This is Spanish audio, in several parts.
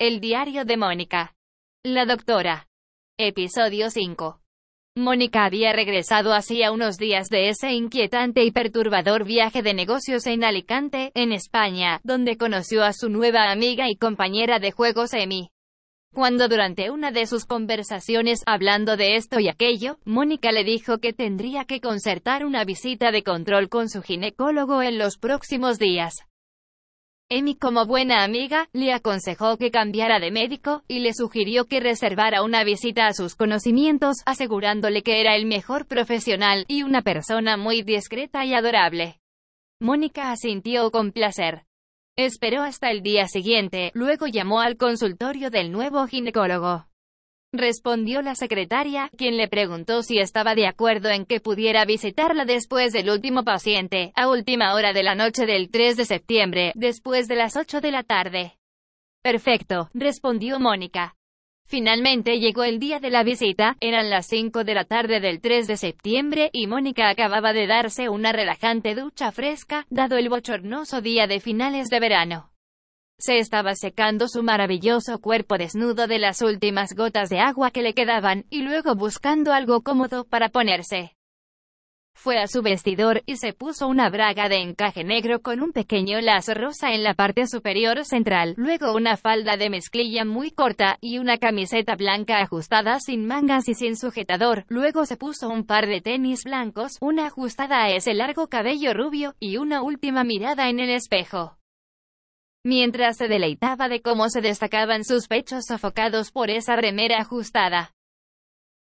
El diario de Mónica. La doctora. Episodio 5. Mónica había regresado hacía unos días de ese inquietante y perturbador viaje de negocios en Alicante, en España, donde conoció a su nueva amiga y compañera de juegos Emi. Cuando durante una de sus conversaciones, hablando de esto y aquello, Mónica le dijo que tendría que concertar una visita de control con su ginecólogo en los próximos días. Amy como buena amiga, le aconsejó que cambiara de médico, y le sugirió que reservara una visita a sus conocimientos, asegurándole que era el mejor profesional, y una persona muy discreta y adorable. Mónica asintió con placer. Esperó hasta el día siguiente, luego llamó al consultorio del nuevo ginecólogo. Respondió la secretaria, quien le preguntó si estaba de acuerdo en que pudiera visitarla después del último paciente, a última hora de la noche del 3 de septiembre, después de las 8 de la tarde. Perfecto, respondió Mónica. Finalmente llegó el día de la visita, eran las 5 de la tarde del 3 de septiembre y Mónica acababa de darse una relajante ducha fresca, dado el bochornoso día de finales de verano. Se estaba secando su maravilloso cuerpo desnudo de las últimas gotas de agua que le quedaban, y luego buscando algo cómodo para ponerse. Fue a su vestidor y se puso una braga de encaje negro con un pequeño lazo rosa en la parte superior central, luego una falda de mezclilla muy corta, y una camiseta blanca ajustada sin mangas y sin sujetador, luego se puso un par de tenis blancos, una ajustada a ese largo cabello rubio, y una última mirada en el espejo mientras se deleitaba de cómo se destacaban sus pechos sofocados por esa remera ajustada.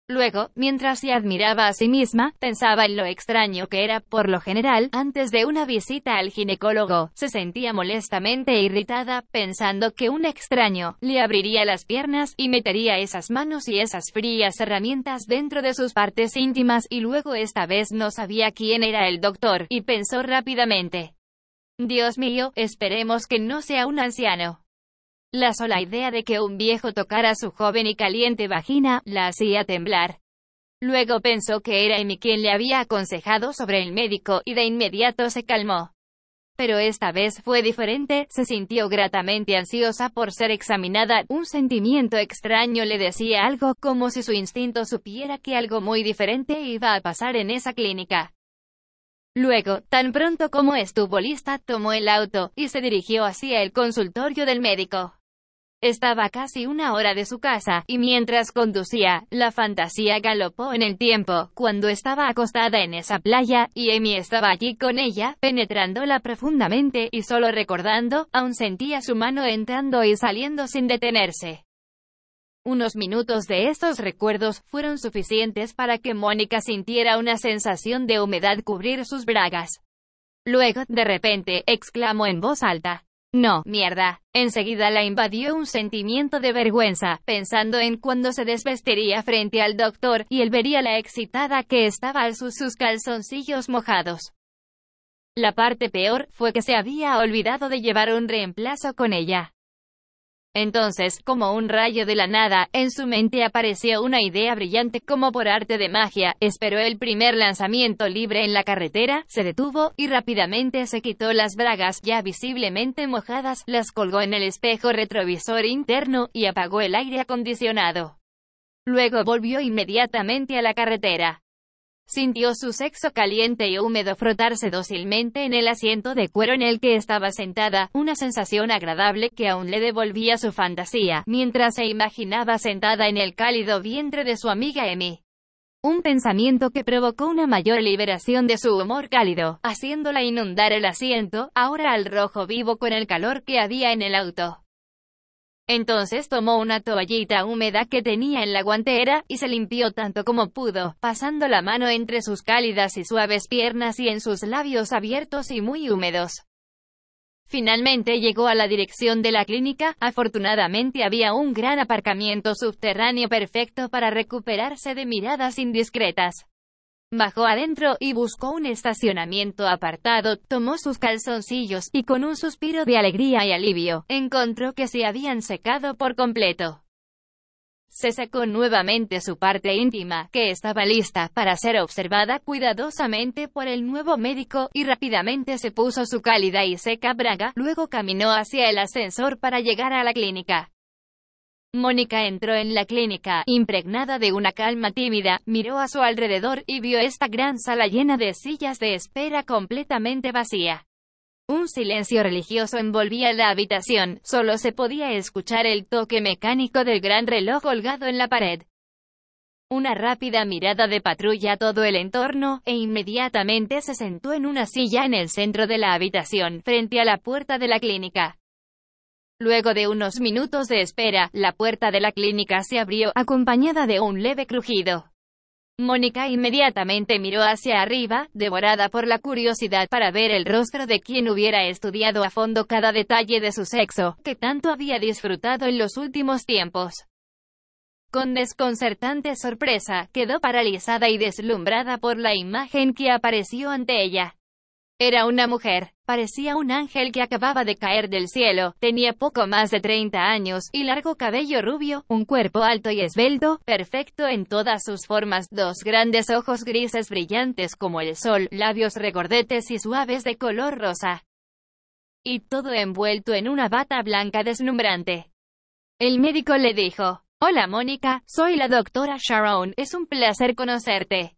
Luego, mientras se admiraba a sí misma, pensaba en lo extraño que era, por lo general, antes de una visita al ginecólogo, se sentía molestamente irritada, pensando que un extraño, le abriría las piernas, y metería esas manos y esas frías herramientas dentro de sus partes íntimas, y luego esta vez no sabía quién era el doctor, y pensó rápidamente. Dios mío, esperemos que no sea un anciano. La sola idea de que un viejo tocara su joven y caliente vagina, la hacía temblar. Luego pensó que era Amy quien le había aconsejado sobre el médico, y de inmediato se calmó. Pero esta vez fue diferente, se sintió gratamente ansiosa por ser examinada, un sentimiento extraño le decía algo, como si su instinto supiera que algo muy diferente iba a pasar en esa clínica. Luego, tan pronto como estuvo lista, tomó el auto, y se dirigió hacia el consultorio del médico. Estaba casi una hora de su casa, y mientras conducía, la fantasía galopó en el tiempo, cuando estaba acostada en esa playa, y Amy estaba allí con ella, penetrándola profundamente, y solo recordando, aún sentía su mano entrando y saliendo sin detenerse. Unos minutos de estos recuerdos fueron suficientes para que Mónica sintiera una sensación de humedad cubrir sus bragas. Luego, de repente, exclamó en voz alta. No, mierda. Enseguida la invadió un sentimiento de vergüenza, pensando en cuando se desvestiría frente al doctor, y él vería la excitada que estaba al sus, sus calzoncillos mojados. La parte peor, fue que se había olvidado de llevar un reemplazo con ella. Entonces, como un rayo de la nada, en su mente apareció una idea brillante como por arte de magia, esperó el primer lanzamiento libre en la carretera, se detuvo, y rápidamente se quitó las bragas, ya visiblemente mojadas, las colgó en el espejo retrovisor interno, y apagó el aire acondicionado. Luego volvió inmediatamente a la carretera. Sintió su sexo caliente y húmedo frotarse dócilmente en el asiento de cuero en el que estaba sentada, una sensación agradable que aún le devolvía su fantasía, mientras se imaginaba sentada en el cálido vientre de su amiga Emi. Un pensamiento que provocó una mayor liberación de su humor cálido, haciéndola inundar el asiento, ahora al rojo vivo con el calor que había en el auto. Entonces tomó una toallita húmeda que tenía en la guantera, y se limpió tanto como pudo, pasando la mano entre sus cálidas y suaves piernas y en sus labios abiertos y muy húmedos. Finalmente llegó a la dirección de la clínica, afortunadamente había un gran aparcamiento subterráneo perfecto para recuperarse de miradas indiscretas. Bajó adentro y buscó un estacionamiento apartado, tomó sus calzoncillos y con un suspiro de alegría y alivio, encontró que se habían secado por completo. Se secó nuevamente su parte íntima, que estaba lista para ser observada cuidadosamente por el nuevo médico, y rápidamente se puso su cálida y seca braga, luego caminó hacia el ascensor para llegar a la clínica. Mónica entró en la clínica, impregnada de una calma tímida, miró a su alrededor y vio esta gran sala llena de sillas de espera completamente vacía. Un silencio religioso envolvía la habitación, solo se podía escuchar el toque mecánico del gran reloj colgado en la pared. Una rápida mirada de patrulla todo el entorno, e inmediatamente se sentó en una silla en el centro de la habitación, frente a la puerta de la clínica. Luego de unos minutos de espera, la puerta de la clínica se abrió, acompañada de un leve crujido. Mónica inmediatamente miró hacia arriba, devorada por la curiosidad para ver el rostro de quien hubiera estudiado a fondo cada detalle de su sexo, que tanto había disfrutado en los últimos tiempos. Con desconcertante sorpresa, quedó paralizada y deslumbrada por la imagen que apareció ante ella. Era una mujer, parecía un ángel que acababa de caer del cielo, tenía poco más de 30 años, y largo cabello rubio, un cuerpo alto y esbelto, perfecto en todas sus formas, dos grandes ojos grises brillantes como el sol, labios regordetes y suaves de color rosa. Y todo envuelto en una bata blanca deslumbrante. El médico le dijo, Hola Mónica, soy la doctora Sharon, es un placer conocerte.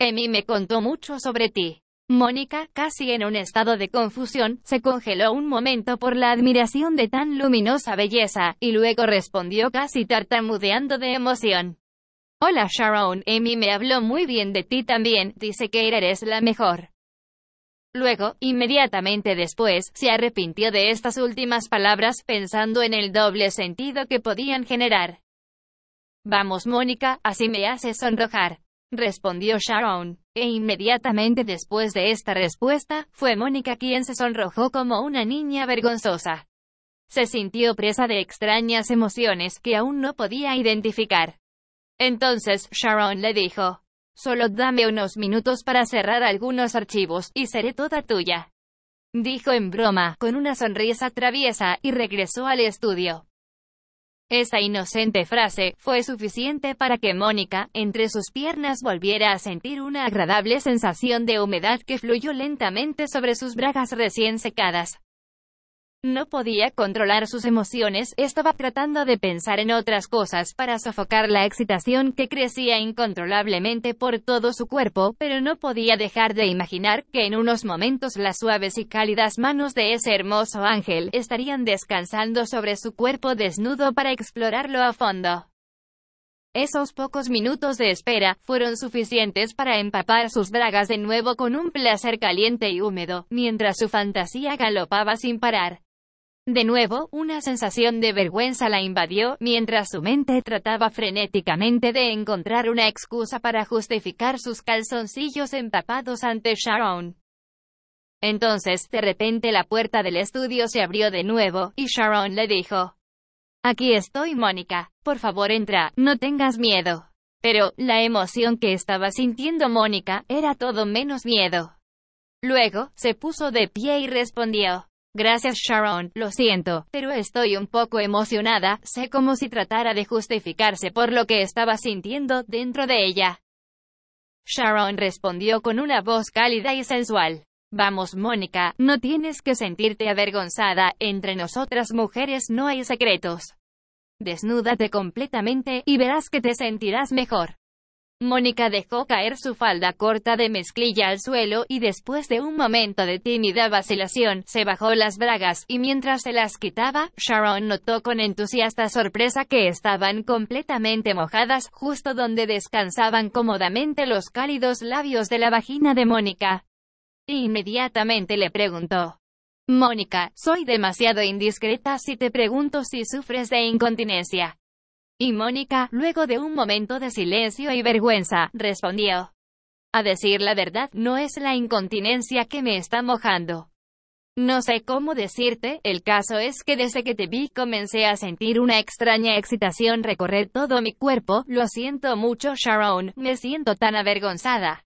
Emi me contó mucho sobre ti. Mónica, casi en un estado de confusión, se congeló un momento por la admiración de tan luminosa belleza, y luego respondió casi tartamudeando de emoción. Hola Sharon, Amy me habló muy bien de ti también, dice que eres la mejor. Luego, inmediatamente después, se arrepintió de estas últimas palabras, pensando en el doble sentido que podían generar. Vamos Mónica, así me haces sonrojar respondió Sharon. E inmediatamente después de esta respuesta, fue Mónica quien se sonrojó como una niña vergonzosa. Se sintió presa de extrañas emociones que aún no podía identificar. Entonces, Sharon le dijo, Solo dame unos minutos para cerrar algunos archivos, y seré toda tuya. Dijo en broma, con una sonrisa traviesa, y regresó al estudio. Esa inocente frase fue suficiente para que Mónica, entre sus piernas, volviera a sentir una agradable sensación de humedad que fluyó lentamente sobre sus bragas recién secadas. No podía controlar sus emociones, estaba tratando de pensar en otras cosas para sofocar la excitación que crecía incontrolablemente por todo su cuerpo, pero no podía dejar de imaginar que en unos momentos las suaves y cálidas manos de ese hermoso ángel estarían descansando sobre su cuerpo desnudo para explorarlo a fondo. Esos pocos minutos de espera fueron suficientes para empapar sus bragas de nuevo con un placer caliente y húmedo, mientras su fantasía galopaba sin parar. De nuevo, una sensación de vergüenza la invadió, mientras su mente trataba frenéticamente de encontrar una excusa para justificar sus calzoncillos empapados ante Sharon. Entonces, de repente la puerta del estudio se abrió de nuevo, y Sharon le dijo, Aquí estoy, Mónica, por favor entra, no tengas miedo. Pero, la emoción que estaba sintiendo Mónica, era todo menos miedo. Luego, se puso de pie y respondió, Gracias Sharon, lo siento, pero estoy un poco emocionada, sé como si tratara de justificarse por lo que estaba sintiendo dentro de ella. Sharon respondió con una voz cálida y sensual. Vamos Mónica, no tienes que sentirte avergonzada, entre nosotras mujeres no hay secretos. Desnúdate completamente, y verás que te sentirás mejor. Mónica dejó caer su falda corta de mezclilla al suelo, y después de un momento de tímida vacilación, se bajó las bragas, y mientras se las quitaba, Sharon notó con entusiasta sorpresa que estaban completamente mojadas, justo donde descansaban cómodamente los cálidos labios de la vagina de Mónica. Inmediatamente le preguntó. Mónica, soy demasiado indiscreta si te pregunto si sufres de incontinencia. Y Mónica, luego de un momento de silencio y vergüenza, respondió. A decir la verdad, no es la incontinencia que me está mojando. No sé cómo decirte, el caso es que desde que te vi comencé a sentir una extraña excitación recorrer todo mi cuerpo, lo siento mucho Sharon, me siento tan avergonzada.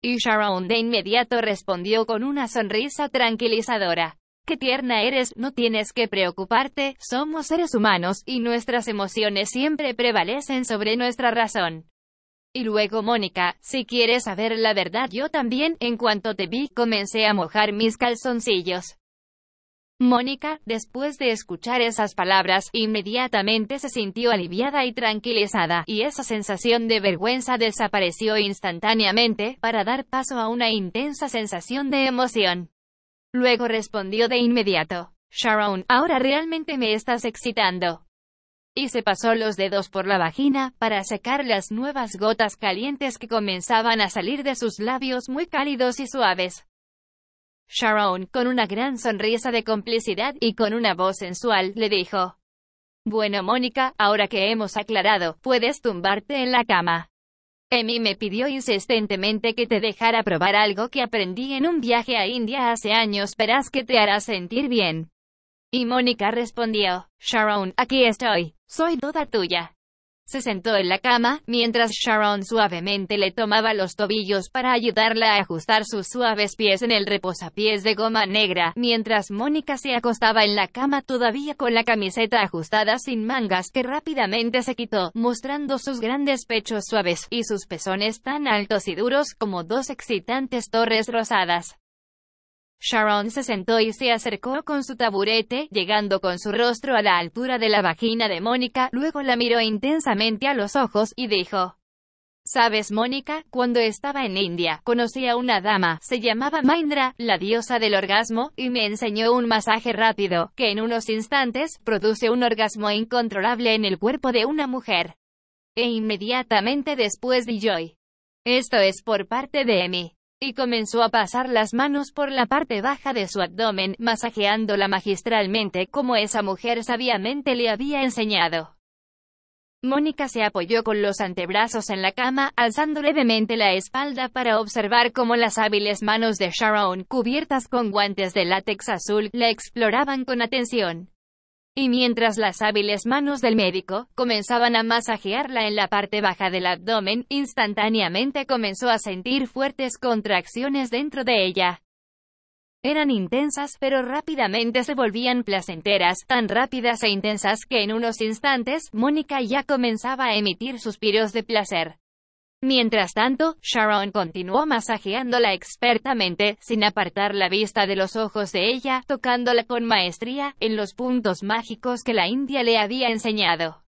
Y Sharon de inmediato respondió con una sonrisa tranquilizadora. Qué tierna eres, no tienes que preocuparte, somos seres humanos, y nuestras emociones siempre prevalecen sobre nuestra razón. Y luego Mónica, si quieres saber la verdad yo también, en cuanto te vi, comencé a mojar mis calzoncillos. Mónica, después de escuchar esas palabras, inmediatamente se sintió aliviada y tranquilizada, y esa sensación de vergüenza desapareció instantáneamente, para dar paso a una intensa sensación de emoción. Luego respondió de inmediato, Sharon, ahora realmente me estás excitando. Y se pasó los dedos por la vagina, para secar las nuevas gotas calientes que comenzaban a salir de sus labios muy cálidos y suaves. Sharon, con una gran sonrisa de complicidad y con una voz sensual, le dijo. Bueno, Mónica, ahora que hemos aclarado, puedes tumbarte en la cama. Emi me pidió insistentemente que te dejara probar algo que aprendí en un viaje a India hace años, verás que te hará sentir bien. Y Mónica respondió, Sharon, aquí estoy, soy toda tuya. Se sentó en la cama, mientras Sharon suavemente le tomaba los tobillos para ayudarla a ajustar sus suaves pies en el reposapiés de goma negra, mientras Mónica se acostaba en la cama todavía con la camiseta ajustada sin mangas que rápidamente se quitó, mostrando sus grandes pechos suaves, y sus pezones tan altos y duros como dos excitantes torres rosadas. Sharon se sentó y se acercó con su taburete, llegando con su rostro a la altura de la vagina de Mónica, luego la miró intensamente a los ojos, y dijo, Sabes, Mónica, cuando estaba en India, conocí a una dama, se llamaba Maindra, la diosa del orgasmo, y me enseñó un masaje rápido, que en unos instantes, produce un orgasmo incontrolable en el cuerpo de una mujer. E inmediatamente después de Joy. Esto es por parte de Emi y comenzó a pasar las manos por la parte baja de su abdomen, masajeándola magistralmente como esa mujer sabiamente le había enseñado. Mónica se apoyó con los antebrazos en la cama, alzando levemente la espalda para observar cómo las hábiles manos de Sharon, cubiertas con guantes de látex azul, la exploraban con atención. Y mientras las hábiles manos del médico comenzaban a masajearla en la parte baja del abdomen, instantáneamente comenzó a sentir fuertes contracciones dentro de ella. Eran intensas, pero rápidamente se volvían placenteras, tan rápidas e intensas que en unos instantes, Mónica ya comenzaba a emitir suspiros de placer. Mientras tanto, Sharon continuó masajeándola expertamente, sin apartar la vista de los ojos de ella, tocándola con maestría, en los puntos mágicos que la India le había enseñado.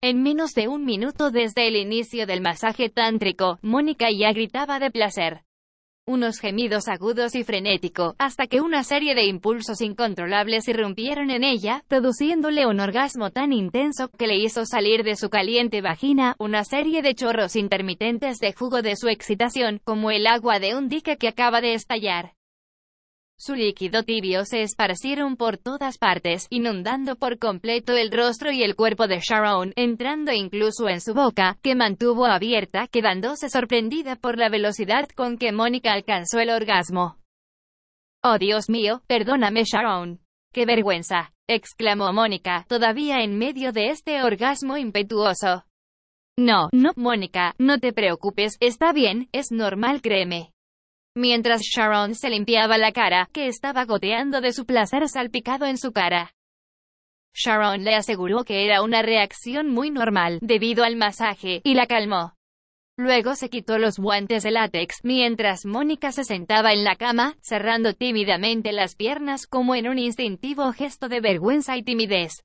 En menos de un minuto desde el inicio del masaje tántrico, Mónica ya gritaba de placer unos gemidos agudos y frenético, hasta que una serie de impulsos incontrolables irrumpieron en ella, produciéndole un orgasmo tan intenso que le hizo salir de su caliente vagina una serie de chorros intermitentes de jugo de su excitación, como el agua de un dique que acaba de estallar. Su líquido tibio se esparcieron por todas partes, inundando por completo el rostro y el cuerpo de Sharon, entrando incluso en su boca, que mantuvo abierta, quedándose sorprendida por la velocidad con que Mónica alcanzó el orgasmo. Oh Dios mío, perdóname Sharon. ¡Qué vergüenza! exclamó Mónica, todavía en medio de este orgasmo impetuoso. No, no, Mónica, no te preocupes, está bien, es normal, créeme. Mientras Sharon se limpiaba la cara, que estaba goteando de su placer salpicado en su cara. Sharon le aseguró que era una reacción muy normal, debido al masaje, y la calmó. Luego se quitó los guantes de látex, mientras Mónica se sentaba en la cama, cerrando tímidamente las piernas como en un instintivo gesto de vergüenza y timidez.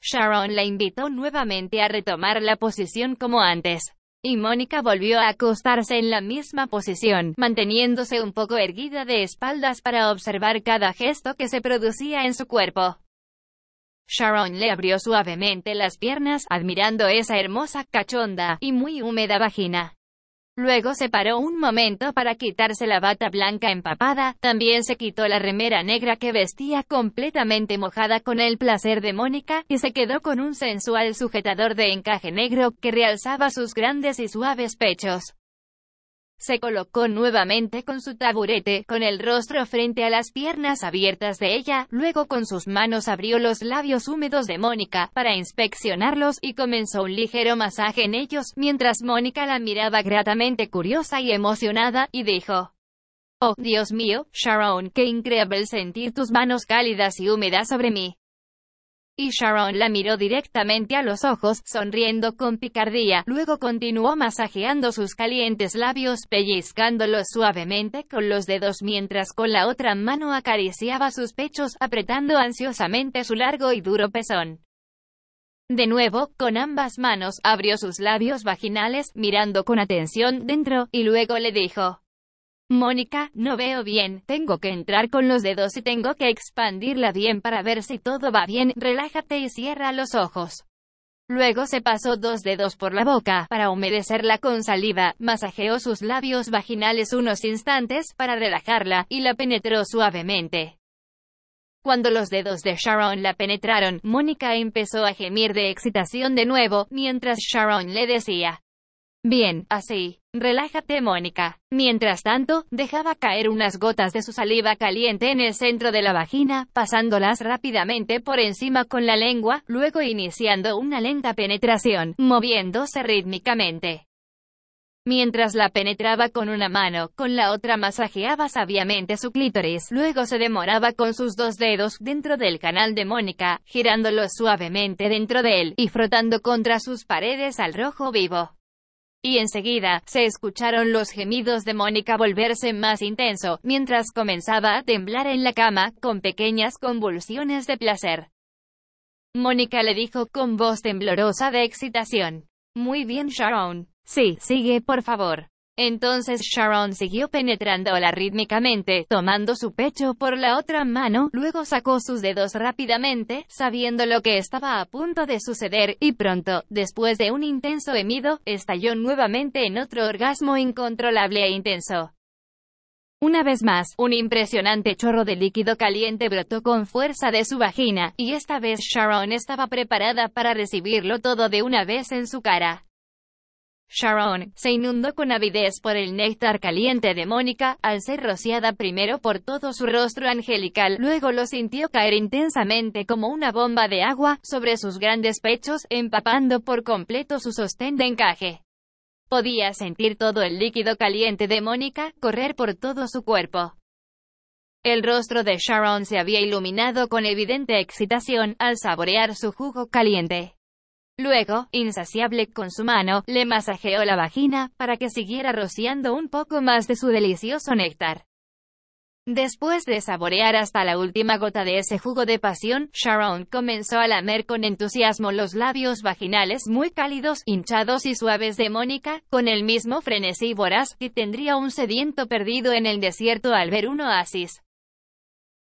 Sharon la invitó nuevamente a retomar la posición como antes. Y Mónica volvió a acostarse en la misma posición, manteniéndose un poco erguida de espaldas para observar cada gesto que se producía en su cuerpo. Sharon le abrió suavemente las piernas, admirando esa hermosa, cachonda, y muy húmeda vagina. Luego se paró un momento para quitarse la bata blanca empapada, también se quitó la remera negra que vestía completamente mojada con el placer de Mónica, y se quedó con un sensual sujetador de encaje negro que realzaba sus grandes y suaves pechos. Se colocó nuevamente con su taburete, con el rostro frente a las piernas abiertas de ella, luego con sus manos abrió los labios húmedos de Mónica, para inspeccionarlos, y comenzó un ligero masaje en ellos, mientras Mónica la miraba gratamente curiosa y emocionada, y dijo, Oh, Dios mío, Sharon, qué increíble sentir tus manos cálidas y húmedas sobre mí. Y Sharon la miró directamente a los ojos, sonriendo con picardía, luego continuó masajeando sus calientes labios, pellizcándolos suavemente con los dedos mientras con la otra mano acariciaba sus pechos, apretando ansiosamente su largo y duro pezón. De nuevo, con ambas manos, abrió sus labios vaginales, mirando con atención dentro, y luego le dijo, Mónica, no veo bien, tengo que entrar con los dedos y tengo que expandirla bien para ver si todo va bien, relájate y cierra los ojos. Luego se pasó dos dedos por la boca, para humedecerla con saliva, masajeó sus labios vaginales unos instantes, para relajarla, y la penetró suavemente. Cuando los dedos de Sharon la penetraron, Mónica empezó a gemir de excitación de nuevo, mientras Sharon le decía, Bien, así. Relájate, Mónica. Mientras tanto, dejaba caer unas gotas de su saliva caliente en el centro de la vagina, pasándolas rápidamente por encima con la lengua, luego iniciando una lenta penetración, moviéndose rítmicamente. Mientras la penetraba con una mano, con la otra masajeaba sabiamente su clítoris, luego se demoraba con sus dos dedos dentro del canal de Mónica, girándolo suavemente dentro de él, y frotando contra sus paredes al rojo vivo. Y enseguida, se escucharon los gemidos de Mónica volverse más intenso, mientras comenzaba a temblar en la cama, con pequeñas convulsiones de placer. Mónica le dijo con voz temblorosa de excitación. Muy bien Sharon. Sí, sigue por favor. Entonces Sharon siguió penetrándola rítmicamente, tomando su pecho por la otra mano, luego sacó sus dedos rápidamente, sabiendo lo que estaba a punto de suceder, y pronto, después de un intenso gemido, estalló nuevamente en otro orgasmo incontrolable e intenso. Una vez más, un impresionante chorro de líquido caliente brotó con fuerza de su vagina, y esta vez Sharon estaba preparada para recibirlo todo de una vez en su cara. Sharon, se inundó con avidez por el néctar caliente de Mónica, al ser rociada primero por todo su rostro angelical, luego lo sintió caer intensamente como una bomba de agua, sobre sus grandes pechos, empapando por completo su sostén de encaje. Podía sentir todo el líquido caliente de Mónica, correr por todo su cuerpo. El rostro de Sharon se había iluminado con evidente excitación, al saborear su jugo caliente. Luego, insaciable con su mano, le masajeó la vagina, para que siguiera rociando un poco más de su delicioso néctar. Después de saborear hasta la última gota de ese jugo de pasión, Sharon comenzó a lamer con entusiasmo los labios vaginales muy cálidos, hinchados y suaves de Mónica, con el mismo frenesí voraz que tendría un sediento perdido en el desierto al ver un oasis.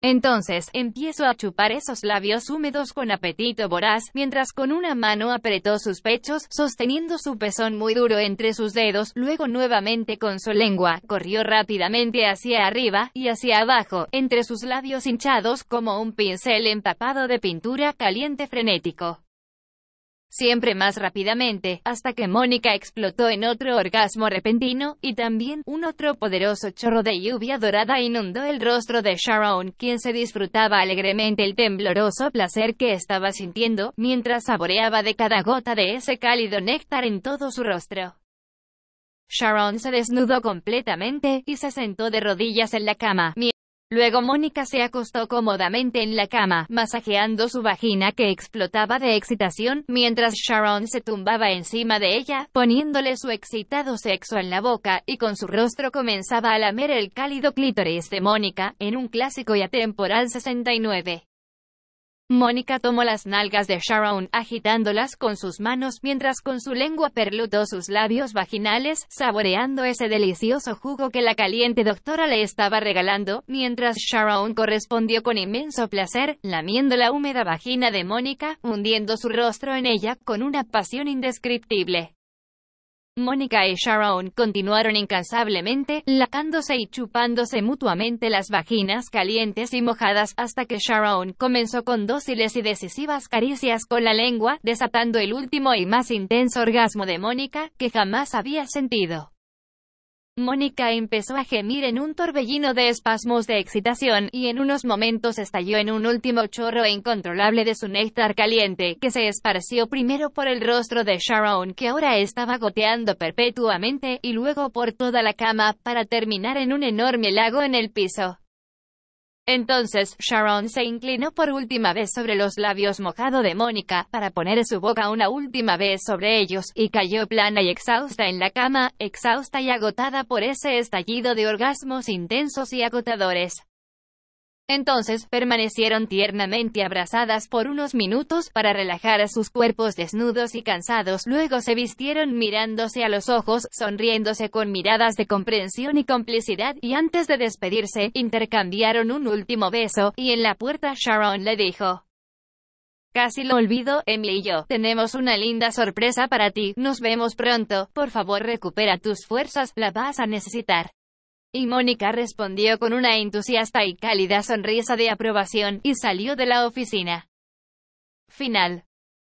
Entonces, empiezo a chupar esos labios húmedos con apetito voraz, mientras con una mano apretó sus pechos, sosteniendo su pezón muy duro entre sus dedos, luego nuevamente con su lengua, corrió rápidamente hacia arriba, y hacia abajo, entre sus labios hinchados como un pincel empapado de pintura caliente frenético siempre más rápidamente, hasta que Mónica explotó en otro orgasmo repentino, y también un otro poderoso chorro de lluvia dorada inundó el rostro de Sharon, quien se disfrutaba alegremente el tembloroso placer que estaba sintiendo, mientras saboreaba de cada gota de ese cálido néctar en todo su rostro. Sharon se desnudó completamente, y se sentó de rodillas en la cama, Luego Mónica se acostó cómodamente en la cama, masajeando su vagina que explotaba de excitación, mientras Sharon se tumbaba encima de ella, poniéndole su excitado sexo en la boca, y con su rostro comenzaba a lamer el cálido clítoris de Mónica, en un clásico y atemporal 69. Mónica tomó las nalgas de Sharon, agitándolas con sus manos, mientras con su lengua perlutó sus labios vaginales, saboreando ese delicioso jugo que la caliente doctora le estaba regalando, mientras Sharon correspondió con inmenso placer, lamiendo la húmeda vagina de Mónica, hundiendo su rostro en ella, con una pasión indescriptible. Mónica y Sharon continuaron incansablemente, lacándose y chupándose mutuamente las vaginas calientes y mojadas, hasta que Sharon comenzó con dóciles y decisivas caricias con la lengua, desatando el último y más intenso orgasmo de Mónica, que jamás había sentido. Mónica empezó a gemir en un torbellino de espasmos de excitación, y en unos momentos estalló en un último chorro incontrolable de su néctar caliente, que se esparció primero por el rostro de Sharon, que ahora estaba goteando perpetuamente, y luego por toda la cama, para terminar en un enorme lago en el piso. Entonces Sharon se inclinó por última vez sobre los labios mojado de Mónica, para poner su boca una última vez sobre ellos, y cayó plana y exhausta en la cama, exhausta y agotada por ese estallido de orgasmos intensos y agotadores. Entonces, permanecieron tiernamente abrazadas por unos minutos, para relajar a sus cuerpos desnudos y cansados, luego se vistieron mirándose a los ojos, sonriéndose con miradas de comprensión y complicidad, y antes de despedirse, intercambiaron un último beso, y en la puerta Sharon le dijo, Casi lo olvido, Emily y yo, tenemos una linda sorpresa para ti, nos vemos pronto, por favor recupera tus fuerzas, la vas a necesitar. Y Mónica respondió con una entusiasta y cálida sonrisa de aprobación, y salió de la oficina. Final